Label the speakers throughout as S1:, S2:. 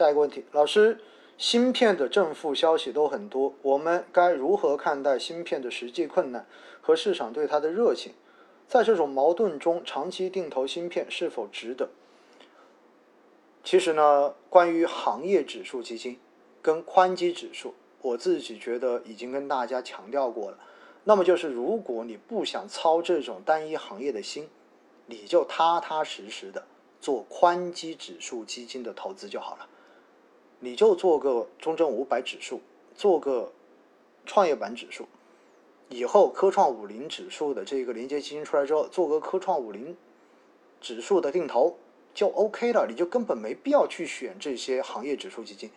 S1: 下一个问题，老师，芯片的正负消息都很多，我们该如何看待芯片的实际困难和市场对它的热情？在这种矛盾中，长期定投芯片是否值得？其实呢，关于行业指数基金跟宽基指数，我自己觉得已经跟大家强调过了。那么就是，如果你不想操这种单一行业的心，你就踏踏实实的做宽基指数基金的投资就好了。你就做个中证五百指数，做个创业板指数，以后科创五零指数的这个连接基金出来之后，做个科创五零指数的定投。就 OK 了，你就根本没必要去选这些行业指数基金，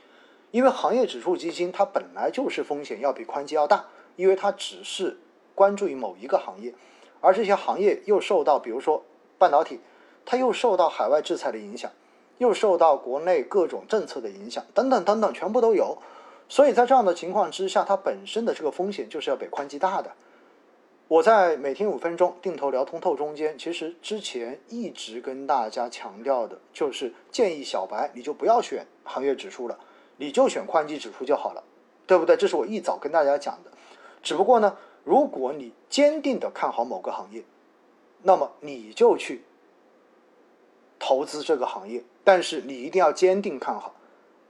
S1: 因为行业指数基金它本来就是风险要比宽基要大，因为它只是关注于某一个行业，而这些行业又受到，比如说半导体，它又受到海外制裁的影响，又受到国内各种政策的影响，等等等等，全部都有，所以在这样的情况之下，它本身的这个风险就是要比宽基大的。我在每天五分钟定投聊通透中间，其实之前一直跟大家强调的就是建议小白你就不要选行业指数了，你就选宽基指数就好了，对不对？这是我一早跟大家讲的。只不过呢，如果你坚定的看好某个行业，那么你就去投资这个行业，但是你一定要坚定看好，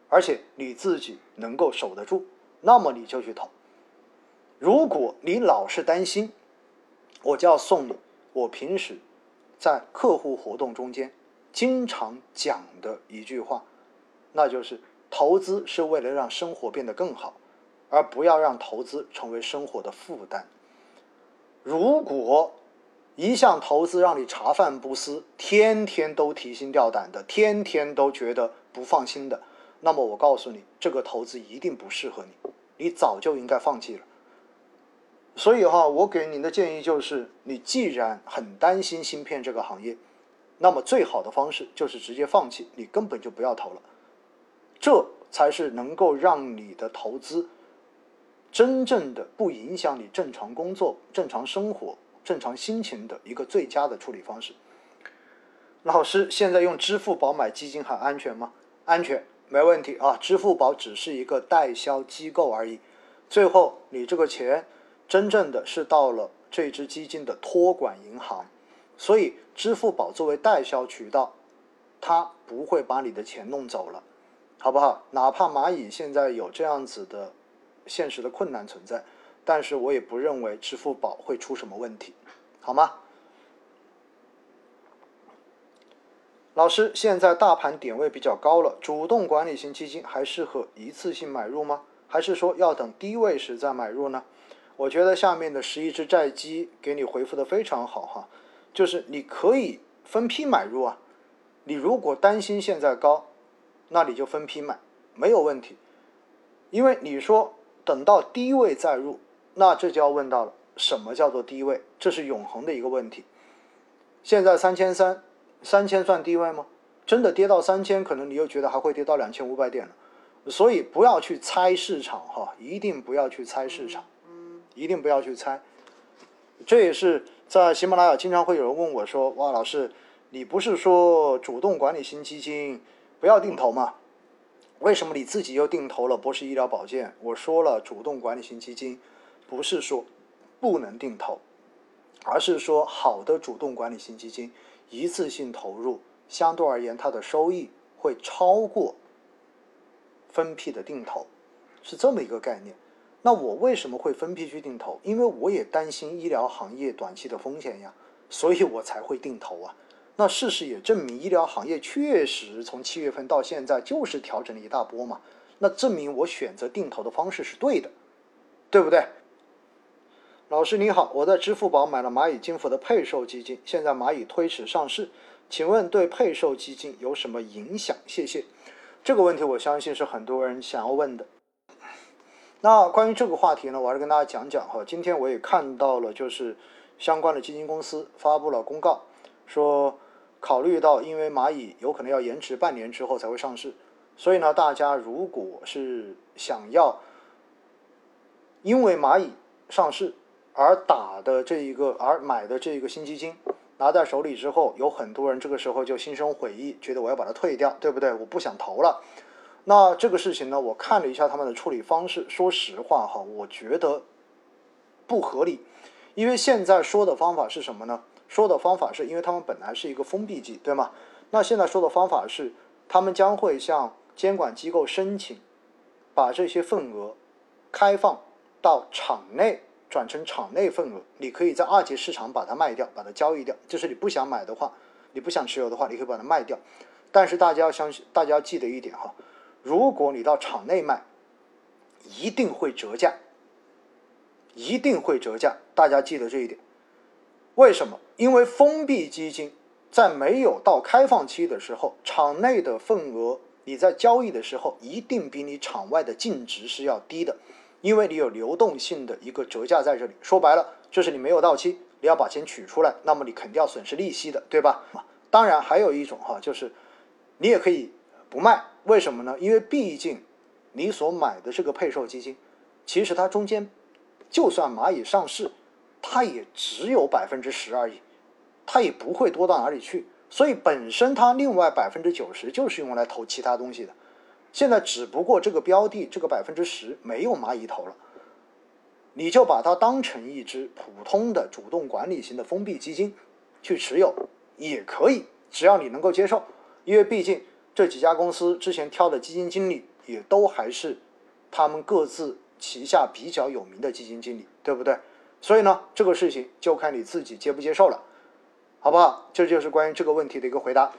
S1: 而且你自己能够守得住，那么你就去投。如果你老是担心，我就要送你我平时在客户活动中间经常讲的一句话，那就是投资是为了让生活变得更好，而不要让投资成为生活的负担。如果一项投资让你茶饭不思，天天都提心吊胆的，天天都觉得不放心的，那么我告诉你，这个投资一定不适合你，你早就应该放弃了。所以哈，我给您的建议就是，你既然很担心芯片这个行业，那么最好的方式就是直接放弃，你根本就不要投了。这才是能够让你的投资真正的不影响你正常工作、正常生活、正常心情的一个最佳的处理方式。老师，现在用支付宝买基金还安全吗？安全，没问题啊。支付宝只是一个代销机构而已，最后你这个钱。真正的是到了这支基金的托管银行，所以支付宝作为代销渠道，它不会把你的钱弄走了，好不好？哪怕蚂蚁现在有这样子的现实的困难存在，但是我也不认为支付宝会出什么问题，好吗？老师，现在大盘点位比较高了，主动管理型基金还适合一次性买入吗？还是说要等低位时再买入呢？我觉得下面的十一只债基给你回复的非常好哈，就是你可以分批买入啊，你如果担心现在高，那你就分批买，没有问题，因为你说等到低位再入，那这就要问到了，什么叫做低位？这是永恒的一个问题。现在三千三，三千算低位吗？真的跌到三千，可能你又觉得还会跌到两千五百点了，所以不要去猜市场哈，一定不要去猜市场。一定不要去猜，这也是在喜马拉雅经常会有人问我说：“哇，老师，你不是说主动管理型基金不要定投吗？为什么你自己又定投了博士医疗保健？”我说了，主动管理型基金不是说不能定投，而是说好的主动管理型基金一次性投入相对而言它的收益会超过分批的定投，是这么一个概念。那我为什么会分批去定投？因为我也担心医疗行业短期的风险呀，所以我才会定投啊。那事实也证明，医疗行业确实从七月份到现在就是调整了一大波嘛。那证明我选择定投的方式是对的，对不对？老师你好，我在支付宝买了蚂蚁金服的配售基金，现在蚂蚁推迟上市，请问对配售基金有什么影响？谢谢。这个问题我相信是很多人想要问的。那关于这个话题呢，我还是跟大家讲讲哈。今天我也看到了，就是相关的基金公司发布了公告，说考虑到因为蚂蚁有可能要延迟半年之后才会上市，所以呢，大家如果是想要因为蚂蚁上市而打的这一个而买的这一个新基金拿在手里之后，有很多人这个时候就心生悔意，觉得我要把它退掉，对不对？我不想投了。那这个事情呢，我看了一下他们的处理方式，说实话哈，我觉得不合理，因为现在说的方法是什么呢？说的方法是因为他们本来是一个封闭机，对吗？那现在说的方法是，他们将会向监管机构申请，把这些份额开放到场内，转成场内份额，你可以在二级市场把它卖掉，把它交易掉。就是你不想买的话，你不想持有的话，你可以把它卖掉。但是大家要相信，大家要记得一点哈。如果你到场内卖，一定会折价，一定会折价，大家记得这一点。为什么？因为封闭基金在没有到开放期的时候，场内的份额你在交易的时候，一定比你场外的净值是要低的，因为你有流动性的一个折价在这里。说白了，就是你没有到期，你要把钱取出来，那么你肯定要损失利息的，对吧？当然还有一种哈，就是你也可以不卖。为什么呢？因为毕竟你所买的这个配售基金，其实它中间就算蚂蚁上市，它也只有百分之十而已，它也不会多到哪里去。所以本身它另外百分之九十就是用来投其他东西的。现在只不过这个标的这个百分之十没有蚂蚁投了，你就把它当成一只普通的主动管理型的封闭基金去持有也可以，只要你能够接受，因为毕竟。这几家公司之前挑的基金经理也都还是他们各自旗下比较有名的基金经理，对不对？所以呢，这个事情就看你自己接不接受了，好不好？这就是关于这个问题的一个回答。